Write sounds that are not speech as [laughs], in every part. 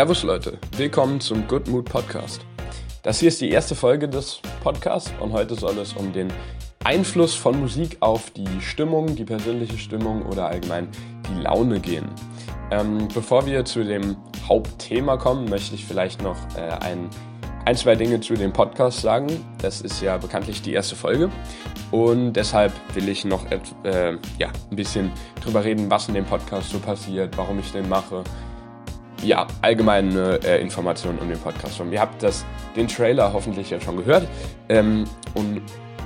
Servus Leute, willkommen zum Good Mood Podcast. Das hier ist die erste Folge des Podcasts und heute soll es um den Einfluss von Musik auf die Stimmung, die persönliche Stimmung oder allgemein die Laune gehen. Ähm, bevor wir zu dem Hauptthema kommen, möchte ich vielleicht noch äh, ein, ein, zwei Dinge zu dem Podcast sagen. Das ist ja bekanntlich die erste Folge und deshalb will ich noch äh, ja, ein bisschen drüber reden, was in dem Podcast so passiert, warum ich den mache ja, allgemeine äh, Informationen um den Podcast schon. Ihr habt das, den Trailer hoffentlich ja schon gehört ähm, und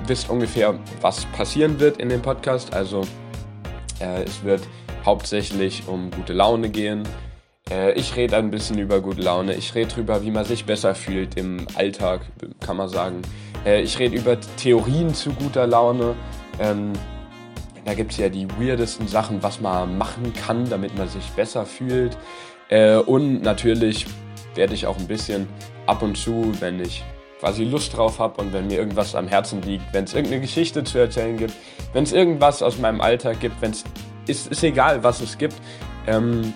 wisst ungefähr, was passieren wird in dem Podcast. Also äh, es wird hauptsächlich um gute Laune gehen. Äh, ich rede ein bisschen über gute Laune. Ich rede darüber, wie man sich besser fühlt im Alltag, kann man sagen. Äh, ich rede über Theorien zu guter Laune. Ähm, da gibt es ja die weirdesten Sachen, was man machen kann, damit man sich besser fühlt. Äh, und natürlich werde ich auch ein bisschen ab und zu, wenn ich quasi Lust drauf habe und wenn mir irgendwas am Herzen liegt, wenn es irgendeine Geschichte zu erzählen gibt, wenn es irgendwas aus meinem Alltag gibt, wenn es ist, ist egal, was es gibt, ähm,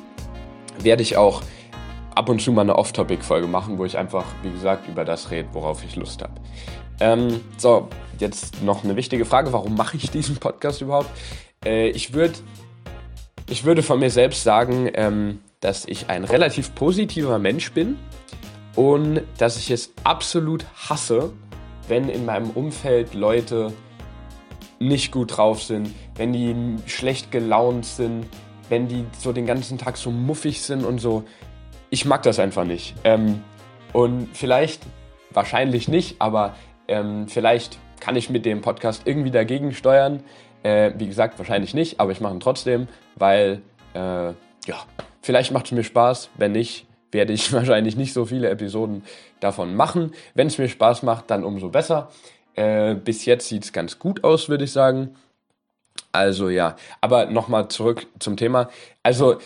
werde ich auch ab und zu mal eine Off-Topic-Folge machen, wo ich einfach, wie gesagt, über das rede, worauf ich Lust habe. Ähm, so, jetzt noch eine wichtige Frage. Warum mache ich diesen Podcast überhaupt? Äh, ich, würd, ich würde von mir selbst sagen, ähm, dass ich ein relativ positiver Mensch bin und dass ich es absolut hasse, wenn in meinem Umfeld Leute nicht gut drauf sind, wenn die schlecht gelaunt sind, wenn die so den ganzen Tag so muffig sind und so. Ich mag das einfach nicht. Ähm, und vielleicht, wahrscheinlich nicht, aber ähm, vielleicht kann ich mit dem Podcast irgendwie dagegen steuern. Äh, wie gesagt, wahrscheinlich nicht, aber ich mache ihn trotzdem, weil, äh, ja, Vielleicht macht es mir Spaß, wenn nicht, werde ich [laughs] wahrscheinlich nicht so viele Episoden davon machen. Wenn es mir Spaß macht, dann umso besser. Äh, bis jetzt sieht es ganz gut aus, würde ich sagen. Also ja, aber nochmal zurück zum Thema. Also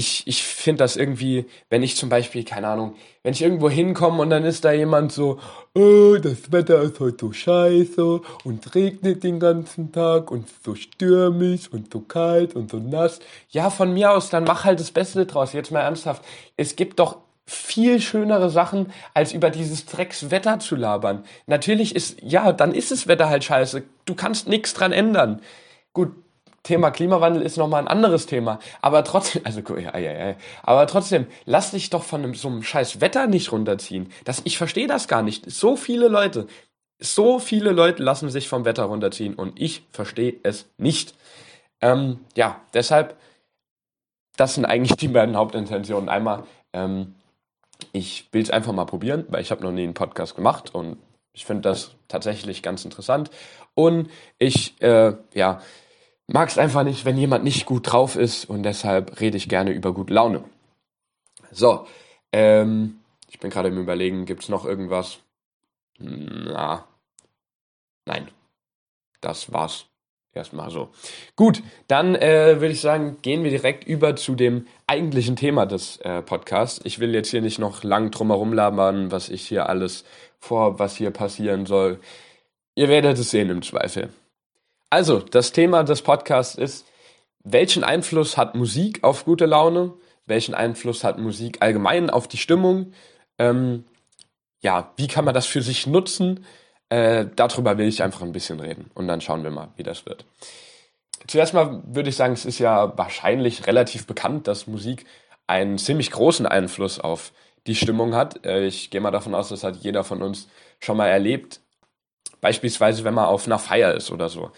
ich, ich finde das irgendwie, wenn ich zum Beispiel, keine Ahnung, wenn ich irgendwo hinkomme und dann ist da jemand so, oh, das Wetter ist heute so scheiße und regnet den ganzen Tag und so stürmisch und so kalt und so nass. Ja, von mir aus, dann mach halt das Beste draus. Jetzt mal ernsthaft. Es gibt doch viel schönere Sachen, als über dieses Dreckswetter zu labern. Natürlich ist, ja, dann ist das Wetter halt scheiße. Du kannst nichts dran ändern. Gut, Thema Klimawandel ist nochmal ein anderes Thema. Aber trotzdem, also, ja, ja, ja. Aber trotzdem, lass dich doch von so einem scheiß Wetter nicht runterziehen. Das, ich verstehe das gar nicht. So viele Leute, so viele Leute lassen sich vom Wetter runterziehen und ich verstehe es nicht. Ähm, ja, deshalb, das sind eigentlich die beiden Hauptintentionen. Einmal, ähm, ich will es einfach mal probieren, weil ich habe noch nie einen Podcast gemacht und ich finde das tatsächlich ganz interessant. Und ich, äh, ja, mag es einfach nicht, wenn jemand nicht gut drauf ist und deshalb rede ich gerne über gute Laune. So, ähm, ich bin gerade im Überlegen, gibt es noch irgendwas? Na, nein, das war's erstmal so. Gut, dann äh, würde ich sagen, gehen wir direkt über zu dem eigentlichen Thema des äh, Podcasts. Ich will jetzt hier nicht noch lang drumherum labern, was ich hier alles vor, was hier passieren soll. Ihr werdet es sehen im Zweifel. Also, das Thema des Podcasts ist, welchen Einfluss hat Musik auf gute Laune? Welchen Einfluss hat Musik allgemein auf die Stimmung? Ähm, ja, wie kann man das für sich nutzen? Äh, darüber will ich einfach ein bisschen reden und dann schauen wir mal, wie das wird. Zuerst mal würde ich sagen, es ist ja wahrscheinlich relativ bekannt, dass Musik einen ziemlich großen Einfluss auf die Stimmung hat. Äh, ich gehe mal davon aus, das hat jeder von uns schon mal erlebt. Beispielsweise, wenn man auf einer Feier ist oder so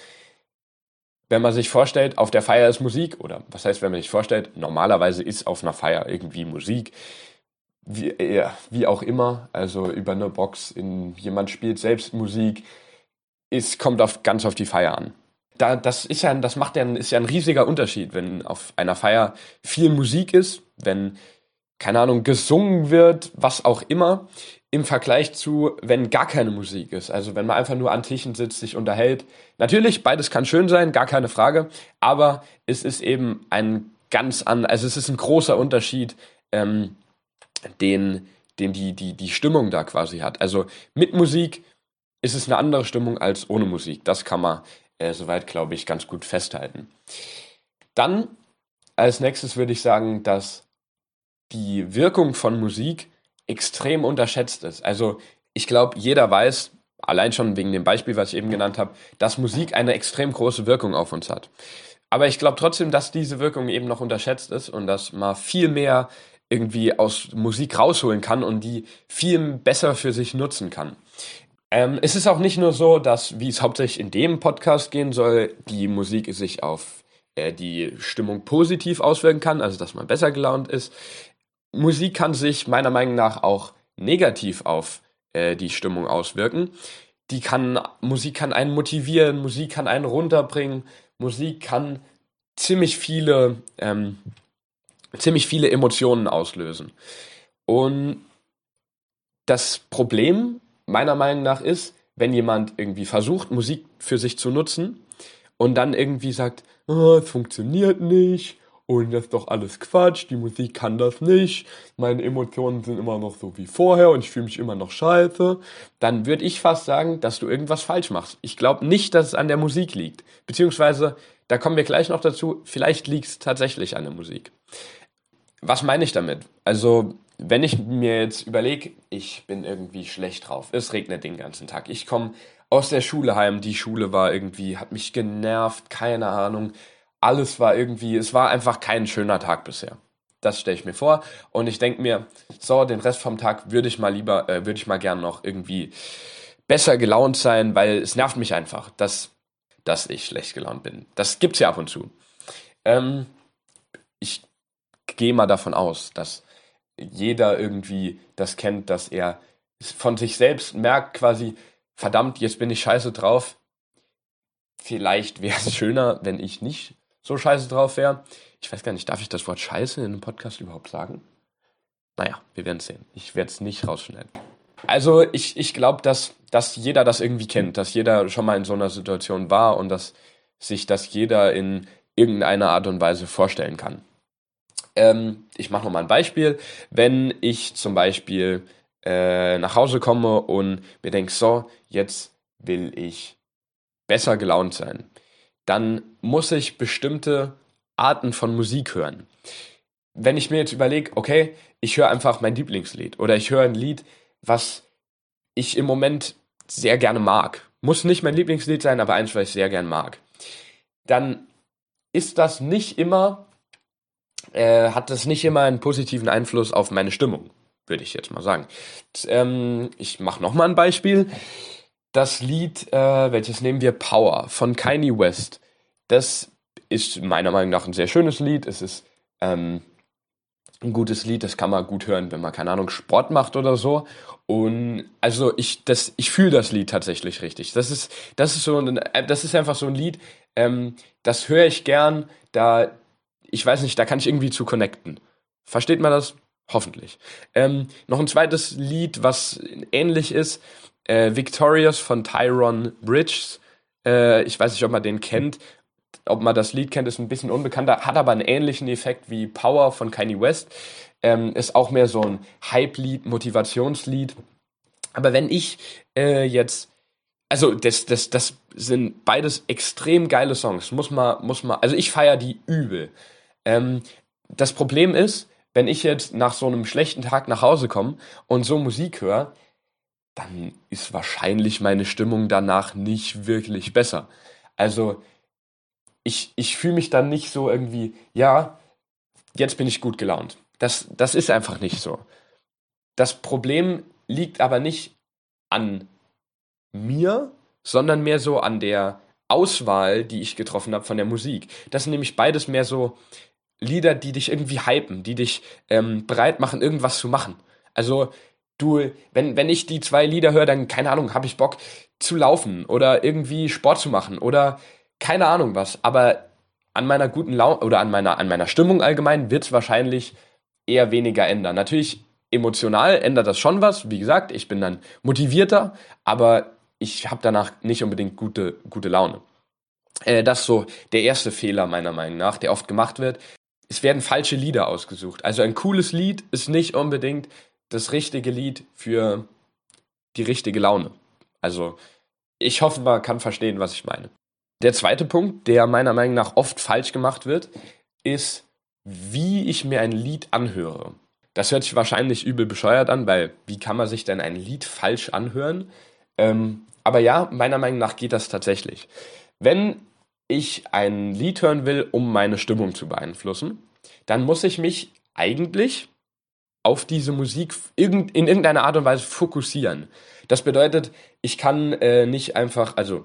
wenn man sich vorstellt, auf der Feier ist Musik, oder was heißt, wenn man sich vorstellt, normalerweise ist auf einer Feier irgendwie Musik, wie, ja, wie auch immer, also über eine Box, in, jemand spielt selbst Musik, es kommt auf, ganz auf die Feier an. Da, das ist ja, das macht ja, ist ja ein riesiger Unterschied, wenn auf einer Feier viel Musik ist, wenn, keine Ahnung, gesungen wird, was auch immer, im Vergleich zu, wenn gar keine Musik ist. Also wenn man einfach nur an Tischen sitzt, sich unterhält. Natürlich, beides kann schön sein, gar keine Frage. Aber es ist eben ein ganz an, also es ist ein großer Unterschied, ähm, den, den die, die, die Stimmung da quasi hat. Also mit Musik ist es eine andere Stimmung als ohne Musik. Das kann man äh, soweit, glaube ich, ganz gut festhalten. Dann als nächstes würde ich sagen, dass die Wirkung von Musik extrem unterschätzt ist. Also ich glaube, jeder weiß, allein schon wegen dem Beispiel, was ich eben genannt habe, dass Musik eine extrem große Wirkung auf uns hat. Aber ich glaube trotzdem, dass diese Wirkung eben noch unterschätzt ist und dass man viel mehr irgendwie aus Musik rausholen kann und die viel besser für sich nutzen kann. Ähm, es ist auch nicht nur so, dass, wie es hauptsächlich in dem Podcast gehen soll, die Musik sich auf äh, die Stimmung positiv auswirken kann, also dass man besser gelaunt ist. Musik kann sich meiner Meinung nach auch negativ auf äh, die Stimmung auswirken. Die kann, Musik kann einen motivieren, Musik kann einen runterbringen, Musik kann ziemlich viele, ähm, ziemlich viele Emotionen auslösen. Und das Problem meiner Meinung nach ist, wenn jemand irgendwie versucht, Musik für sich zu nutzen und dann irgendwie sagt, oh, es funktioniert nicht und das ist doch alles Quatsch, die Musik kann das nicht, meine Emotionen sind immer noch so wie vorher und ich fühle mich immer noch scheiße, dann würde ich fast sagen, dass du irgendwas falsch machst. Ich glaube nicht, dass es an der Musik liegt. Beziehungsweise, da kommen wir gleich noch dazu, vielleicht liegt es tatsächlich an der Musik. Was meine ich damit? Also, wenn ich mir jetzt überlege, ich bin irgendwie schlecht drauf, es regnet den ganzen Tag, ich komme aus der Schule heim, die Schule war irgendwie, hat mich genervt, keine Ahnung, alles war irgendwie, es war einfach kein schöner Tag bisher. Das stelle ich mir vor und ich denke mir, so, den Rest vom Tag würde ich mal lieber, äh, würde ich mal gern noch irgendwie besser gelaunt sein, weil es nervt mich einfach, dass, dass ich schlecht gelaunt bin. Das gibt's ja ab und zu. Ähm, ich gehe mal davon aus, dass jeder irgendwie das kennt, dass er von sich selbst merkt quasi, verdammt, jetzt bin ich scheiße drauf. Vielleicht wäre es [laughs] schöner, wenn ich nicht so scheiße drauf wäre. Ich weiß gar nicht, darf ich das Wort scheiße in einem Podcast überhaupt sagen? Naja, wir werden es sehen. Ich werde es nicht rausschneiden. Also ich, ich glaube, dass, dass jeder das irgendwie kennt, dass jeder schon mal in so einer Situation war und dass sich das jeder in irgendeiner Art und Weise vorstellen kann. Ähm, ich mache nochmal ein Beispiel. Wenn ich zum Beispiel äh, nach Hause komme und mir denke, so, jetzt will ich besser gelaunt sein, dann muss ich bestimmte Arten von Musik hören. Wenn ich mir jetzt überlege, okay, ich höre einfach mein Lieblingslied oder ich höre ein Lied, was ich im Moment sehr gerne mag, muss nicht mein Lieblingslied sein, aber eins, was ich sehr gern mag, dann ist das nicht immer äh, hat das nicht immer einen positiven Einfluss auf meine Stimmung, würde ich jetzt mal sagen. Ähm, ich mache nochmal ein Beispiel. Das Lied, äh, welches nehmen wir? Power von Kanye West. Das ist meiner Meinung nach ein sehr schönes Lied. Es ist ähm, ein gutes Lied, das kann man gut hören, wenn man, keine Ahnung, Sport macht oder so. Und also ich, ich fühle das Lied tatsächlich richtig. Das ist, das ist so ein, das ist einfach so ein Lied, ähm, das höre ich gern, da, ich weiß nicht, da kann ich irgendwie zu connecten. Versteht man das? Hoffentlich. Ähm, noch ein zweites Lied, was ähnlich ist, äh, Victorious von Tyron Bridges. Äh, ich weiß nicht, ob man den kennt. Ob man das Lied kennt, ist ein bisschen unbekannter, hat aber einen ähnlichen Effekt wie Power von Kanye West. Ähm, ist auch mehr so ein Hype-Lied, Motivationslied. Aber wenn ich äh, jetzt also das, das, das sind beides extrem geile Songs. Muss man, muss man, also ich feiere die übel. Ähm, das Problem ist, wenn ich jetzt nach so einem schlechten Tag nach Hause komme und so Musik höre, dann ist wahrscheinlich meine Stimmung danach nicht wirklich besser. Also ich, ich fühle mich dann nicht so irgendwie, ja, jetzt bin ich gut gelaunt. Das, das ist einfach nicht so. Das Problem liegt aber nicht an mir, sondern mehr so an der Auswahl, die ich getroffen habe von der Musik. Das sind nämlich beides mehr so Lieder, die dich irgendwie hypen, die dich ähm, bereit machen, irgendwas zu machen. Also du, wenn, wenn ich die zwei Lieder höre, dann, keine Ahnung, habe ich Bock zu laufen oder irgendwie Sport zu machen oder keine Ahnung was. Aber an meiner guten Laune oder an meiner, an meiner Stimmung allgemein wird es wahrscheinlich eher weniger ändern. Natürlich emotional ändert das schon was. Wie gesagt, ich bin dann motivierter, aber ich habe danach nicht unbedingt gute, gute Laune. Äh, das ist so der erste Fehler meiner Meinung nach, der oft gemacht wird es werden falsche Lieder ausgesucht. Also ein cooles Lied ist nicht unbedingt das richtige Lied für die richtige Laune. Also ich hoffe, man kann verstehen, was ich meine. Der zweite Punkt, der meiner Meinung nach oft falsch gemacht wird, ist, wie ich mir ein Lied anhöre. Das hört sich wahrscheinlich übel bescheuert an, weil wie kann man sich denn ein Lied falsch anhören? Ähm, aber ja, meiner Meinung nach geht das tatsächlich. Wenn ich ein Lied hören will, um meine Stimmung zu beeinflussen, dann muss ich mich eigentlich auf diese Musik in irgendeiner Art und Weise fokussieren. Das bedeutet, ich kann äh, nicht einfach, also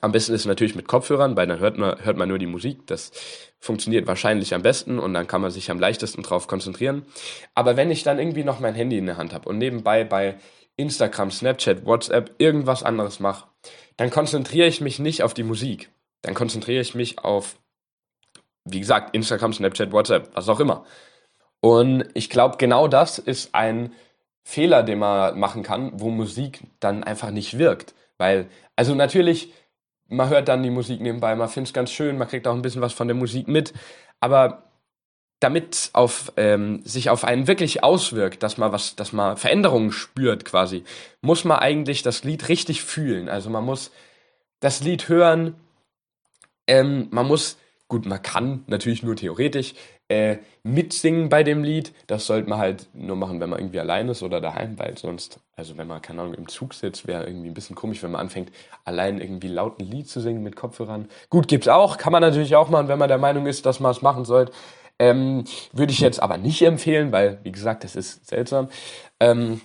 am besten ist es natürlich mit Kopfhörern, weil dann hört man, hört man nur die Musik. Das funktioniert wahrscheinlich am besten und dann kann man sich am leichtesten drauf konzentrieren. Aber wenn ich dann irgendwie noch mein Handy in der Hand habe und nebenbei bei Instagram, Snapchat, WhatsApp irgendwas anderes mache, dann konzentriere ich mich nicht auf die Musik. Dann konzentriere ich mich auf, wie gesagt, Instagram, Snapchat, WhatsApp, was auch immer. Und ich glaube, genau das ist ein Fehler, den man machen kann, wo Musik dann einfach nicht wirkt. Weil, also natürlich, man hört dann die Musik nebenbei, man findet es ganz schön, man kriegt auch ein bisschen was von der Musik mit, aber damit auf, ähm, sich auf einen wirklich auswirkt, dass man was, dass man Veränderungen spürt quasi, muss man eigentlich das Lied richtig fühlen. Also man muss das Lied hören, ähm, man muss, gut, man kann natürlich nur theoretisch äh, mitsingen bei dem Lied. Das sollte man halt nur machen, wenn man irgendwie allein ist oder daheim, weil sonst, also wenn man, keine Ahnung, im Zug sitzt, wäre irgendwie ein bisschen komisch, wenn man anfängt, allein irgendwie laut ein Lied zu singen mit Kopfhörern. Gut, gibt's auch, kann man natürlich auch machen, wenn man der Meinung ist, dass man es machen sollte. Ähm, Würde ich jetzt aber nicht empfehlen, weil, wie gesagt, das ist seltsam. Ähm,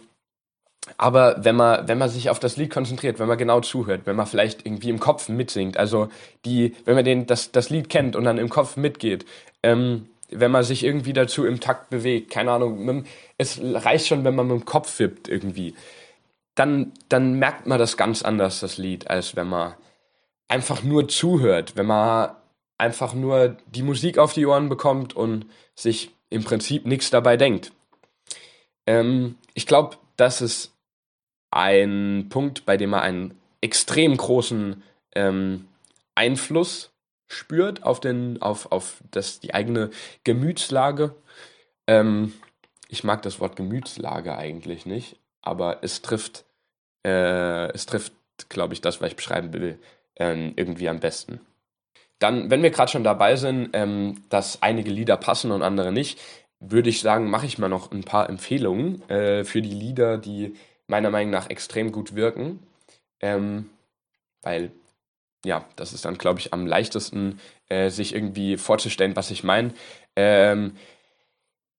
aber wenn man, wenn man sich auf das Lied konzentriert, wenn man genau zuhört, wenn man vielleicht irgendwie im Kopf mitsingt, also die, wenn man den, das, das Lied kennt und dann im Kopf mitgeht, ähm, wenn man sich irgendwie dazu im Takt bewegt, keine Ahnung, es reicht schon, wenn man mit dem Kopf wippt irgendwie, dann, dann merkt man das ganz anders, das Lied, als wenn man einfach nur zuhört, wenn man einfach nur die Musik auf die Ohren bekommt und sich im Prinzip nichts dabei denkt. Ähm, ich glaube, das ist ein Punkt, bei dem man einen extrem großen ähm, Einfluss spürt auf, den, auf, auf das, die eigene Gemütslage. Ähm, ich mag das Wort Gemütslage eigentlich nicht, aber es trifft, äh, es trifft, glaube ich, das, was ich beschreiben will, ähm, irgendwie am besten. Dann, wenn wir gerade schon dabei sind, ähm, dass einige Lieder passen und andere nicht, würde ich sagen, mache ich mal noch ein paar Empfehlungen äh, für die Lieder, die meiner Meinung nach extrem gut wirken. Ähm, weil, ja, das ist dann, glaube ich, am leichtesten, äh, sich irgendwie vorzustellen, was ich meine. Ähm,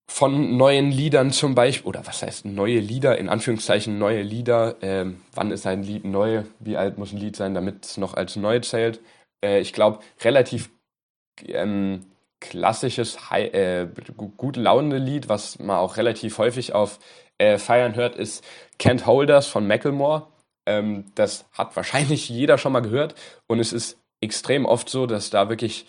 von neuen Liedern zum Beispiel, oder was heißt neue Lieder, in Anführungszeichen neue Lieder. Ähm, wann ist ein Lied neu? Wie alt muss ein Lied sein, damit es noch als neu zählt? äh, ich glaube, relativ ähm, klassisches, äh, gute Laune Lied, was man auch relativ häufig auf äh, Feiern hört, ist Can't Holders von Macklemore. Ähm, das hat wahrscheinlich [laughs] jeder schon mal gehört und es ist extrem oft so, dass da wirklich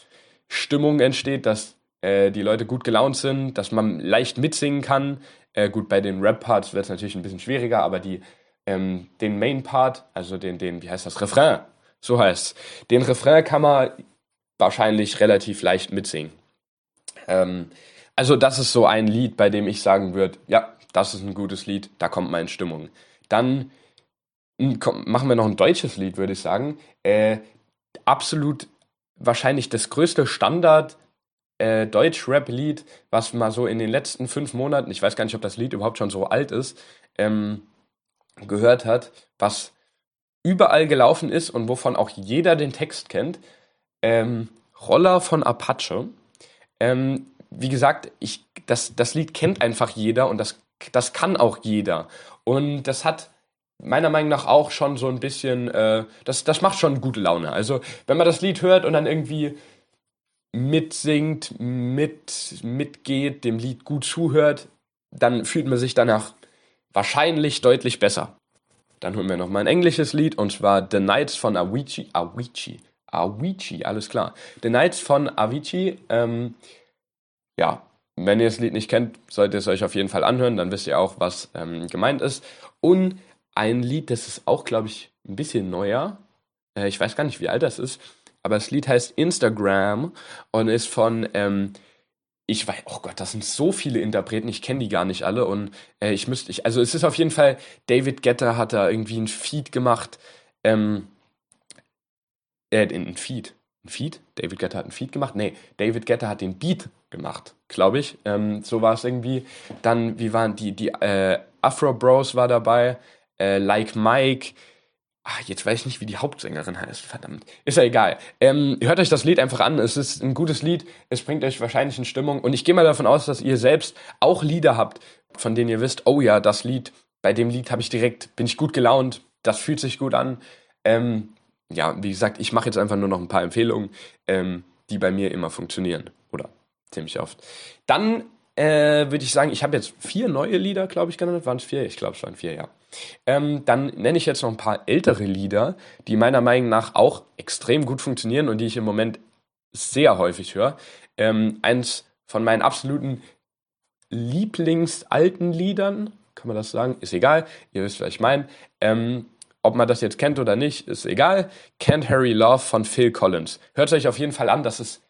Stimmung entsteht, dass äh, die Leute gut gelaunt sind, dass man leicht mitsingen kann. Äh, gut, bei den Rap-Parts wird es natürlich ein bisschen schwieriger, aber die, ähm, den Main-Part, also den, den, wie heißt das, Refrain, so heißt Den Refrain kann man wahrscheinlich relativ leicht mitsingen. Ähm, also das ist so ein Lied, bei dem ich sagen würde, ja, das ist ein gutes Lied, da kommt meine Stimmung. Dann komm, machen wir noch ein deutsches Lied, würde ich sagen. Äh, absolut wahrscheinlich das größte Standard äh, Deutsch-Rap-Lied, was mal so in den letzten fünf Monaten, ich weiß gar nicht, ob das Lied überhaupt schon so alt ist, ähm, gehört hat, was überall gelaufen ist und wovon auch jeder den Text kennt. Ähm, Roller von Apache. Ähm, wie gesagt, ich, das, das Lied kennt einfach jeder und das, das kann auch jeder. Und das hat meiner Meinung nach auch schon so ein bisschen, äh, das, das macht schon gute Laune. Also wenn man das Lied hört und dann irgendwie mitsingt, mit, mitgeht, dem Lied gut zuhört, dann fühlt man sich danach wahrscheinlich deutlich besser. Dann holen wir noch mal ein englisches Lied und zwar The Nights von Avicii. Avicii. Avicii, alles klar. The Nights von Avicii. Ähm, ja, wenn ihr das Lied nicht kennt, solltet ihr es euch auf jeden Fall anhören, dann wisst ihr auch, was ähm, gemeint ist. Und ein Lied, das ist auch, glaube ich, ein bisschen neuer. Äh, ich weiß gar nicht, wie alt das ist. Aber das Lied heißt Instagram und ist von ähm, ich weiß, oh Gott, das sind so viele Interpreten, ich kenne die gar nicht alle und äh, ich müsste, ich, also es ist auf jeden Fall, David Getter hat da irgendwie ein Feed gemacht, ähm, äh, ein Feed, ein Feed? David Guetta hat ein Feed gemacht? Nee, David Guetta hat den Beat gemacht, glaube ich. Ähm, so war es irgendwie. Dann, wie waren die, die äh, Afro Bros war dabei, äh, Like Mike, Ach, jetzt weiß ich nicht, wie die Hauptsängerin heißt. Verdammt. Ist ja egal. Ähm, hört euch das Lied einfach an. Es ist ein gutes Lied. Es bringt euch wahrscheinlich in Stimmung. Und ich gehe mal davon aus, dass ihr selbst auch Lieder habt, von denen ihr wisst, oh ja, das Lied, bei dem Lied habe ich direkt, bin ich gut gelaunt. Das fühlt sich gut an. Ähm, ja, wie gesagt, ich mache jetzt einfach nur noch ein paar Empfehlungen, ähm, die bei mir immer funktionieren. Oder ziemlich oft. Dann äh, würde ich sagen, ich habe jetzt vier neue Lieder, glaube ich, genannt. Waren es vier? Ich glaube, es waren vier, ja. Ähm, dann nenne ich jetzt noch ein paar ältere Lieder, die meiner Meinung nach auch extrem gut funktionieren und die ich im Moment sehr häufig höre. Ähm, eins von meinen absoluten Lieblingsalten Liedern, kann man das sagen? Ist egal, ihr wisst, was ich meine. Ähm, ob man das jetzt kennt oder nicht, ist egal. Can't Harry Love von Phil Collins. Hört euch auf jeden Fall an, das ist,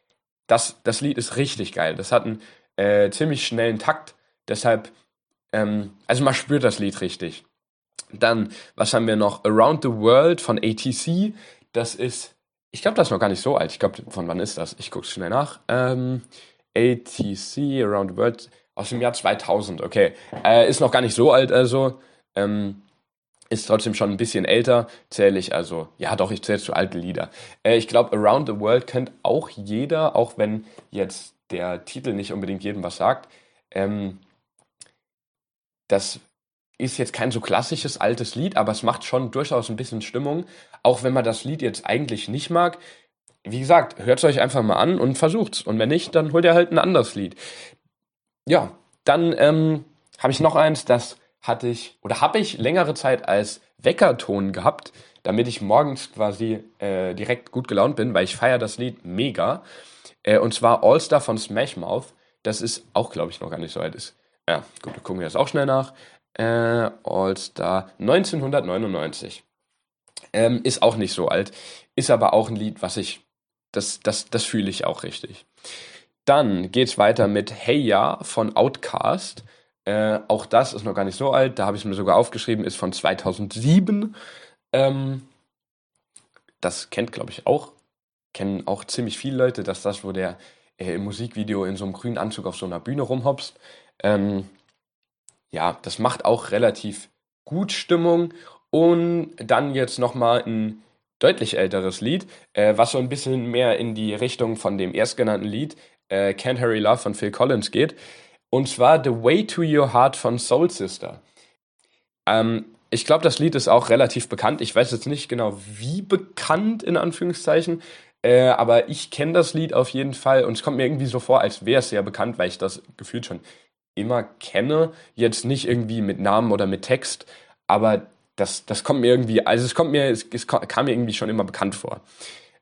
das, das Lied ist richtig geil. Das hat einen äh, ziemlich schnellen Takt, deshalb, ähm, also man spürt das Lied richtig. Dann, was haben wir noch? Around the World von ATC. Das ist, ich glaube, das ist noch gar nicht so alt. Ich glaube, von wann ist das? Ich gucke schnell nach. Ähm, ATC, Around the World, aus dem Jahr 2000. Okay, äh, ist noch gar nicht so alt, also. Ähm, ist trotzdem schon ein bisschen älter, zähle ich also, ja doch, ich zähle zu alte Lieder. Äh, ich glaube, Around the World kennt auch jeder, auch wenn jetzt der Titel nicht unbedingt jedem was sagt. Ähm, das ist jetzt kein so klassisches altes Lied, aber es macht schon durchaus ein bisschen Stimmung, auch wenn man das Lied jetzt eigentlich nicht mag. Wie gesagt, hört es euch einfach mal an und versucht's. Und wenn nicht, dann holt ihr halt ein anderes Lied. Ja, dann ähm, habe ich noch eins, das hatte ich oder habe ich längere Zeit als Weckerton gehabt, damit ich morgens quasi äh, direkt gut gelaunt bin, weil ich feiere das Lied mega. Äh, und zwar All Star von Smash Mouth. Das ist auch, glaube ich, noch gar nicht so alt ist. Ja, gut, wir gucken wir das auch schnell nach äh, All-Star 1999. Ähm, ist auch nicht so alt, ist aber auch ein Lied, was ich, das, das, das fühle ich auch richtig. Dann geht's weiter mit Hey Ya von Outcast. Äh, auch das ist noch gar nicht so alt, da habe ich es mir sogar aufgeschrieben, ist von 2007. Ähm, das kennt, glaube ich, auch, kennen auch ziemlich viele Leute, dass das, wo der äh, im Musikvideo in so einem grünen Anzug auf so einer Bühne rumhopst. Ähm, ja, das macht auch relativ gut Stimmung. Und dann jetzt nochmal ein deutlich älteres Lied, äh, was so ein bisschen mehr in die Richtung von dem erstgenannten Lied äh, Can't Hurry Love von Phil Collins geht. Und zwar The Way to Your Heart von Soul Sister. Ähm, ich glaube, das Lied ist auch relativ bekannt. Ich weiß jetzt nicht genau, wie bekannt in Anführungszeichen, äh, aber ich kenne das Lied auf jeden Fall und es kommt mir irgendwie so vor, als wäre es sehr bekannt, weil ich das gefühlt schon immer kenne. Jetzt nicht irgendwie mit Namen oder mit Text, aber das, das kommt mir irgendwie, also es kommt mir, es, es kam mir irgendwie schon immer bekannt vor.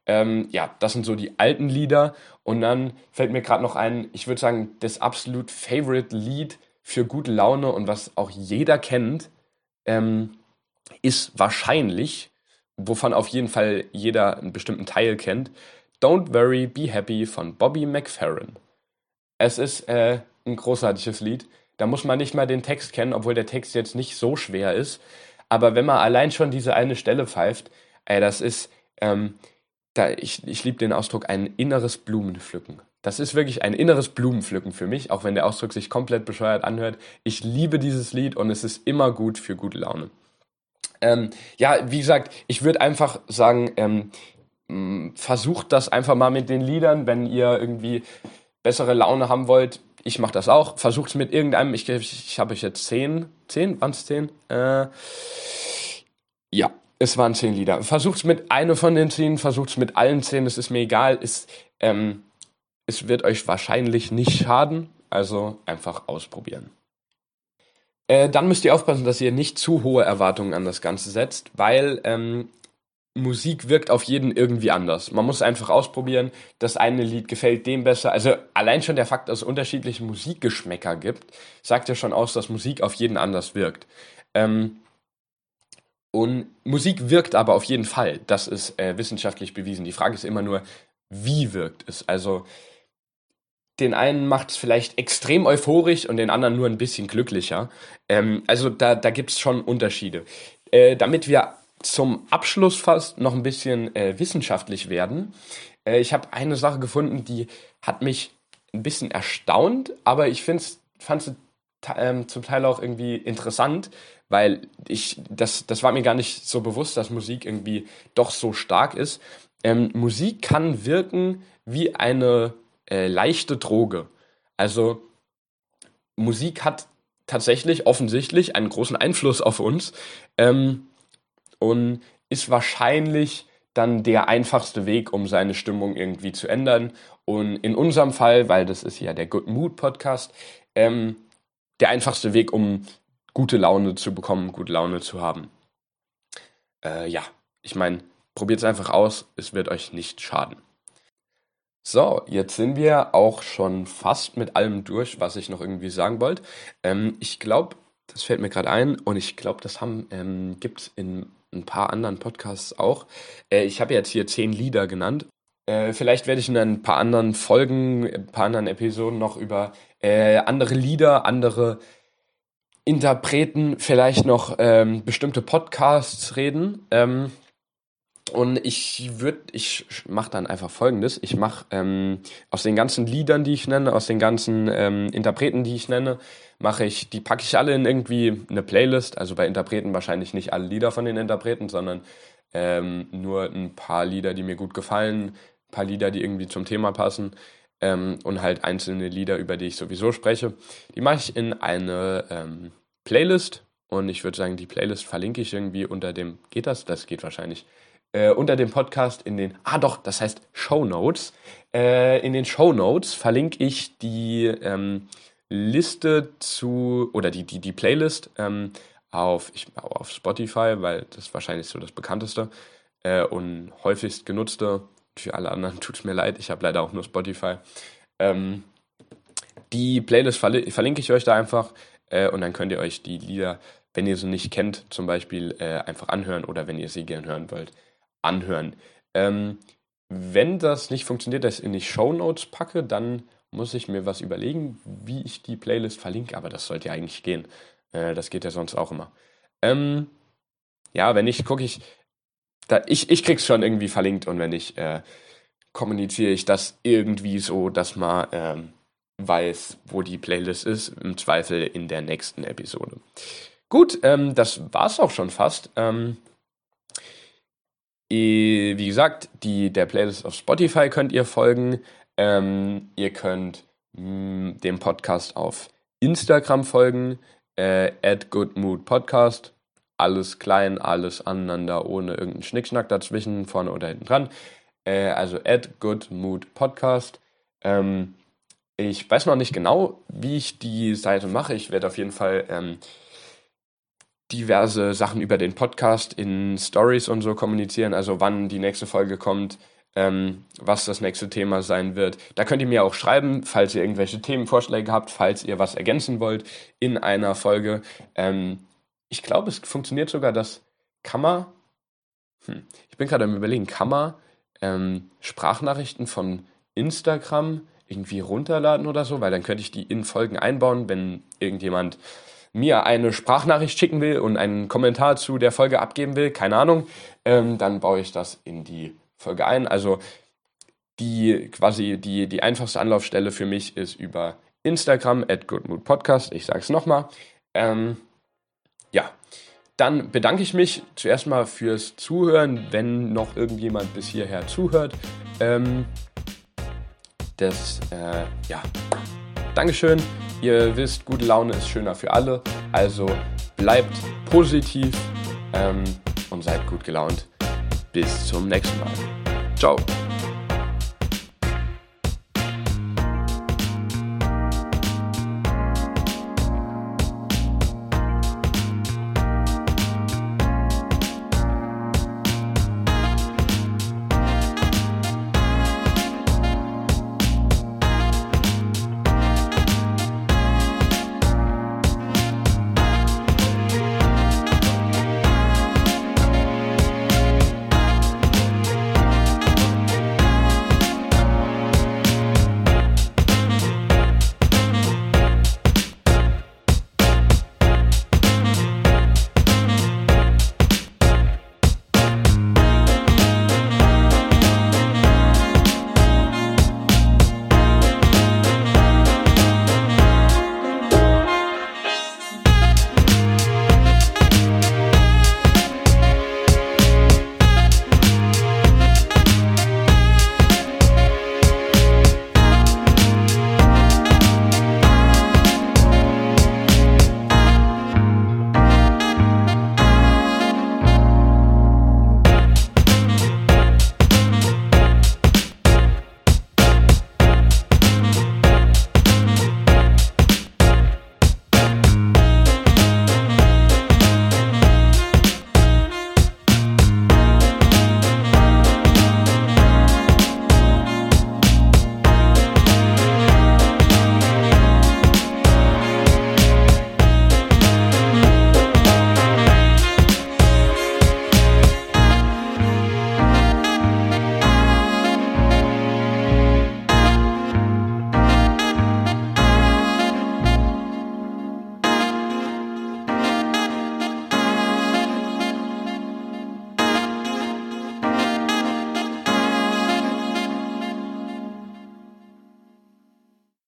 Ähm, ja, das sind so die alten Lieder. Und dann fällt mir gerade noch ein, ich würde sagen, das absolut Favorite Lied für gute Laune und was auch jeder kennt, ähm, ist wahrscheinlich, wovon auf jeden Fall jeder einen bestimmten Teil kennt, Don't Worry, Be Happy von Bobby McFerrin. Es ist äh, ein großartiges Lied. Da muss man nicht mal den Text kennen, obwohl der Text jetzt nicht so schwer ist. Aber wenn man allein schon diese eine Stelle pfeift, ey, das ist, ähm, da, ich, ich liebe den Ausdruck, ein inneres Blumenpflücken. Das ist wirklich ein inneres Blumenpflücken für mich, auch wenn der Ausdruck sich komplett bescheuert anhört. Ich liebe dieses Lied und es ist immer gut für gute Laune. Ähm, ja, wie gesagt, ich würde einfach sagen, ähm, versucht das einfach mal mit den Liedern, wenn ihr irgendwie bessere Laune haben wollt, ich mache das auch. Versucht es mit irgendeinem. Ich, ich habe euch jetzt zehn. Zehn? Waren es zehn? Äh, ja, es waren zehn Lieder. Versucht es mit einem von den zehn, versucht es mit allen zehn. Es ist mir egal. Es, ähm, es wird euch wahrscheinlich nicht schaden. Also einfach ausprobieren. Äh, dann müsst ihr aufpassen, dass ihr nicht zu hohe Erwartungen an das Ganze setzt, weil ähm, Musik wirkt auf jeden irgendwie anders. Man muss einfach ausprobieren. Das eine Lied gefällt dem besser. Also allein schon der Fakt, dass es unterschiedliche Musikgeschmäcker gibt, sagt ja schon aus, dass Musik auf jeden anders wirkt. Ähm, und Musik wirkt aber auf jeden Fall. Das ist äh, wissenschaftlich bewiesen. Die Frage ist immer nur, wie wirkt es? Also den einen macht es vielleicht extrem euphorisch und den anderen nur ein bisschen glücklicher. Ähm, also da, da gibt es schon Unterschiede. Äh, damit wir zum Abschluss fast noch ein bisschen äh, wissenschaftlich werden, Äh, ich habe eine Sache gefunden, die hat mich ein bisschen erstaunt, aber ich fand es ähm, zum Teil auch irgendwie interessant, weil ich, das, das war mir gar nicht so bewusst, dass Musik irgendwie doch so stark ist. Ähm, Musik kann wirken wie eine äh, leichte Droge. Also Musik hat tatsächlich offensichtlich einen großen Einfluss auf uns ähm, und ist wahrscheinlich dann der einfachste Weg, um seine Stimmung irgendwie zu ändern. Und in unserem Fall, weil das ist ja der Good Mood Podcast, ähm, der einfachste Weg, um gute Laune zu bekommen, gute Laune zu haben. Äh, ja, ich meine, probiert es einfach aus, es wird euch nicht schaden. So, jetzt sind wir auch schon fast mit allem durch, was ich noch irgendwie sagen wollte. Ähm, ich glaube, das fällt mir gerade ein und ich glaube, das ähm, gibt es in ein paar anderen Podcasts auch. Äh, ich habe jetzt hier zehn Lieder genannt. Äh, vielleicht werde ich in ein paar anderen Folgen, ein paar anderen Episoden noch über äh, andere Lieder, andere Interpreten, vielleicht noch ähm, bestimmte Podcasts reden. Ähm, und ich würde, ich mache dann einfach folgendes. Ich mache ähm, aus den ganzen Liedern, die ich nenne, aus den ganzen ähm, Interpreten, die ich nenne, mache ich, die packe ich alle in irgendwie eine Playlist. Also bei Interpreten wahrscheinlich nicht alle Lieder von den Interpreten, sondern ähm, nur ein paar Lieder, die mir gut gefallen, ein paar Lieder, die irgendwie zum Thema passen ähm, und halt einzelne Lieder, über die ich sowieso spreche. Die mache ich in eine ähm, Playlist und ich würde sagen, die Playlist verlinke ich irgendwie unter dem, geht das? Das geht wahrscheinlich äh, unter dem Podcast in den, ah doch, das heißt Show Notes. Äh, in den Show Notes verlinke ich die ähm, Liste zu, oder die, die, die Playlist ähm, auf, ich, auf Spotify, weil das wahrscheinlich so das bekannteste äh, und häufigst genutzte. Für alle anderen [laughs] tut es mir leid, ich habe leider auch nur Spotify. Ähm, die Playlist verlinke ich euch da einfach äh, und dann könnt ihr euch die Lieder, wenn ihr sie nicht kennt, zum Beispiel äh, einfach anhören oder wenn ihr sie gern hören wollt, anhören. Ähm, wenn das nicht funktioniert, dass ich in die Show Notes packe, dann muss ich mir was überlegen, wie ich die Playlist verlinke, aber das sollte ja eigentlich gehen. Äh, das geht ja sonst auch immer. Ähm, ja, wenn nicht, gucke ich, da, ich, ich krieg's schon irgendwie verlinkt und wenn nicht, äh, kommuniziere ich das irgendwie so, dass man ähm, weiß, wo die Playlist ist, im Zweifel in der nächsten Episode. Gut, ähm, das war's auch schon fast. Ähm, wie gesagt, die, der Playlist auf Spotify könnt ihr folgen. Ähm, ihr könnt mh, hm, dem Podcast auf Instagram folgen, äh, goodmoodpodcast. Alles klein, alles aneinander, ohne irgendeinen Schnickschnack dazwischen, vorne oder hinten dran. Äh, also at goodmoodpodcast. Ähm, ich weiß noch nicht genau, wie ich die Seite mache. Ich werde auf jeden Fall ähm, diverse Sachen über den Podcast in Stories und so kommunizieren, also wann die nächste Folge kommt, ähm, was das nächste Thema sein wird. Da könnt ihr mir auch schreiben, falls ihr irgendwelche Themenvorschläge habt, falls ihr was ergänzen wollt in einer Folge. Ähm, ich glaube, es funktioniert sogar, dass Kammer, hm, ich bin gerade am überlegen, Kammer ähm, Sprachnachrichten von Instagram irgendwie runterladen oder so, weil dann könnte ich die in Folgen einbauen, wenn irgendjemand mir eine Sprachnachricht schicken will und einen Kommentar zu der Folge abgeben will, keine Ahnung, ähm, dann baue ich das in die Folge ein. Also die quasi die, die einfachste Anlaufstelle für mich ist über Instagram at goodmoodpodcast. Ich sage es nochmal. Ähm, ja, dann bedanke ich mich zuerst mal fürs Zuhören, wenn noch irgendjemand bis hierher zuhört. Ähm, das, äh, ja, Dankeschön. Ihr wisst, gute Laune ist schöner für alle. Also bleibt positiv ähm, und seid gut gelaunt. Bis zum nächsten Mal. Ciao.